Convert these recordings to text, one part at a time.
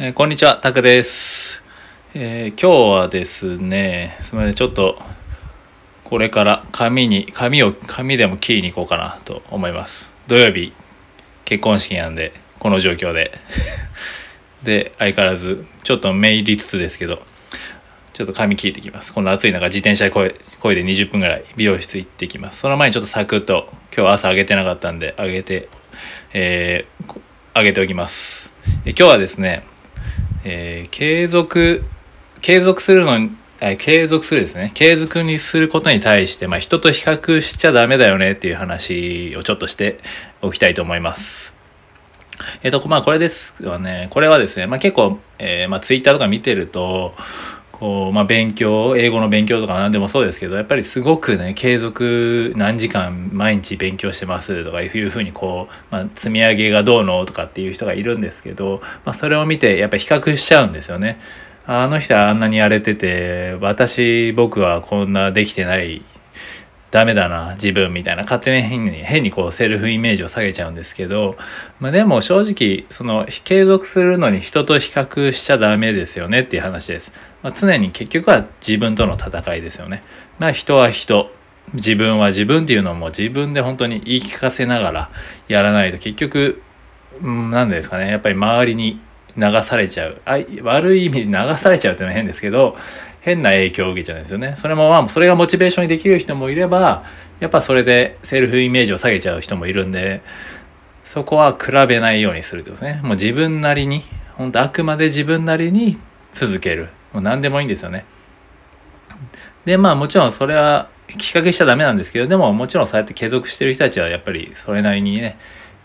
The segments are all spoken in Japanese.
えーこんにちは、タクです。えー今日はですね、すみません、ちょっと、これから髪に、髪を、髪でも切りに行こうかなと思います。土曜日、結婚式なんで、この状況で。で、相変わらず、ちょっとめいりつつですけど、ちょっと髪切ってきます。この暑い中、自転車でこいで20分ぐらい美容室行ってきます。その前にちょっとサクッと、今日朝上げてなかったんで、上げて、えーこ上げておきます。え今日はですね、えー継続、継続するのに、あ継続するですね。継続にすることに対して、まあ人と比較しちゃダメだよねっていう話をちょっとしておきたいと思います。えっ、と、まあこれですよね。これはですね、まあ結構、えーまあツイッターとか見てると、こう、まあ勉強、英語の勉強とか何でもそうですけど、やっぱりすごくね、継続何時間毎日勉強してますとかいうふうにこう、まあ積み上げがどうのとかっていう人がいるんですけど、まあそれを見てやっぱ比較しちゃうんですよね。あの人はあんなにやれてて、私、僕はこんなできてない、ダメだな、自分みたいな、勝手に変に、変にこうセルフイメージを下げちゃうんですけど、まあでも正直、その、継続するのに人と比較しちゃダメですよねっていう話です。まあ、常に結局は自分との戦いですよね。まあ人は人、自分は自分っていうのも自分で本当に言い聞かせながらやらないと結局、うん、なんですかね、やっぱり周りに流されちゃう。あ悪い意味で流されちゃうっていうのは変ですけど、変な影響を受けちゃうんですよね。それもまあ、それがモチベーションにできる人もいれば、やっぱそれでセルフイメージを下げちゃう人もいるんで、そこは比べないようにするってことですね。もう自分なりに、本当あくまで自分なりに続ける。もう何でもいいんですよね。で、まあもちろんそれは比較しちゃダメなんですけど、でももちろんそうやって継続してる人たちはやっぱりそれなりにね、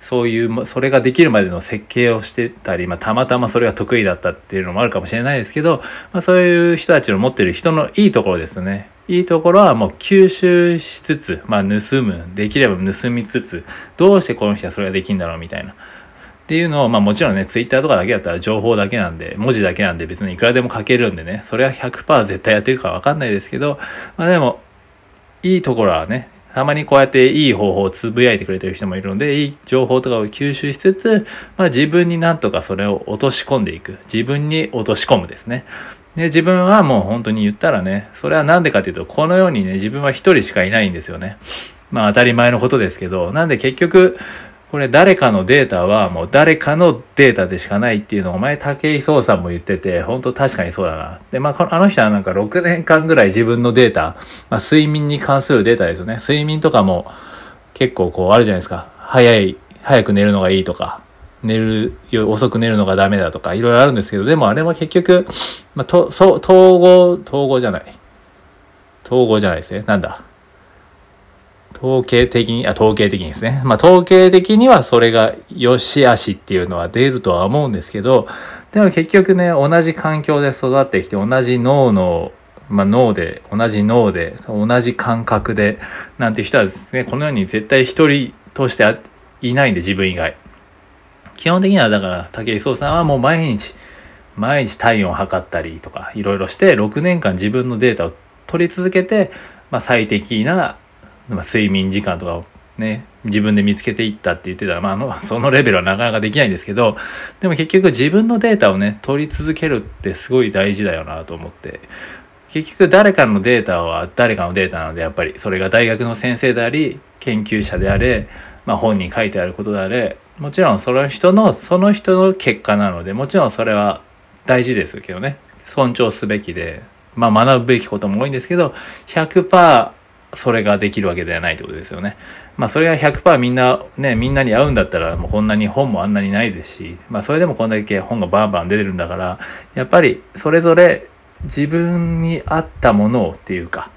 そういう、それができるまでの設計をしてたり、まあ、たまたまそれが得意だったっていうのもあるかもしれないですけど、まあ、そういう人たちの持ってる人のいいところですね。いいところはもう吸収しつつ、まあ、盗む、できれば盗みつつ、どうしてこの人はそれができるんだろうみたいな。っていうのを、まあもちろんね、ツイッターとかだけだったら情報だけなんで、文字だけなんで別にいくらでも書けるんでね、それは100%絶対やってるかわかんないですけど、まあでも、いいところはね、たまにこうやっていい方法をつぶやいてくれてる人もいるので、いい情報とかを吸収しつつ、まあ自分になんとかそれを落とし込んでいく。自分に落とし込むですね。で、自分はもう本当に言ったらね、それはなんでかっていうと、このようにね、自分は一人しかいないんですよね。まあ当たり前のことですけど、なんで結局、これ誰かのデータはもう誰かのデータでしかないっていうのを前武井壮さんも言ってて本当確かにそうだな。でまあのあの人はなんか6年間ぐらい自分のデータ、まあ、睡眠に関するデータですよね。睡眠とかも結構こうあるじゃないですか。早い、早く寝るのがいいとか。寝るよ遅く寝るのがダメだとかいろいろあるんですけどでもあれは結局、まあ、とそう統合統合じゃない統合じゃないですねなんだ？統計的に、あ、統計的にですね。まあ、統計的にはそれが良し悪しっていうのは出るとは思うんですけど、でも結局ね、同じ環境で育ってきて、同じ脳の、まあ、脳で、同じ脳で、同じ感覚で、なんて人はですね、このように絶対一人としていないんで、自分以外。基本的には、だから、武井壮さんはもう毎日、毎日体温を測ったりとか、いろいろして、6年間自分のデータを取り続けて、まあ、最適なまあ、睡眠時間とかをね、自分で見つけていったって言ってたら、まあ、あ、そのレベルはなかなかできないんですけど、でも結局自分のデータをね、取り続けるってすごい大事だよなと思って、結局誰かのデータは誰かのデータなので、やっぱりそれが大学の先生であり、研究者であれ、まあ、本に書いてあることであれ、もちろんその人の、その人の結果なので、もちろんそれは大事ですけどね、尊重すべきで、まあ学ぶべきことも多いんですけど、100%それができるわけではないってことですよね。まあそれが100%みんなねみんなに合うんだったらもうこんなに本もあんなにないですしまあそれでもこんだけ本がバンバン出てるんだからやっぱりそれぞれ自分に合ったものをっていうか、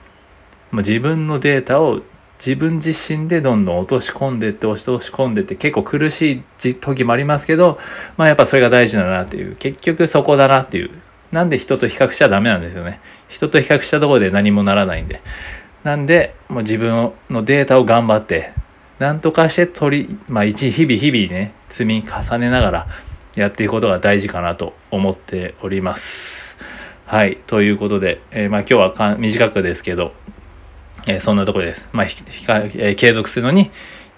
まあ、自分のデータを自分自身でどんどん落とし込んでって落とし込んでって結構苦しい時もありますけどまあやっぱそれが大事だなっていう結局そこだなっていう。なんで人と比較しちゃダメなんですよね。人と比較したところで何もならないんで。なんで、もう自分のデータを頑張って、なんとかして取り、まあ一日々日々ね、積み重ねながらやっていくことが大事かなと思っております。はい。ということで、えーまあ今日はか短くですけど、えーそんなところです。まあ、えー継続するのに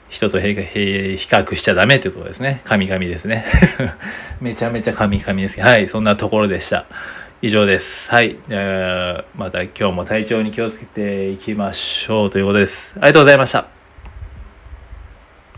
人と比較しちゃダメっていうところですね。神々ですね。めちゃめちゃ神々ですけど、はい、そんなところでした。以上です。はい。また今日も体調に気をつけていきましょうということです。ありがとうございました。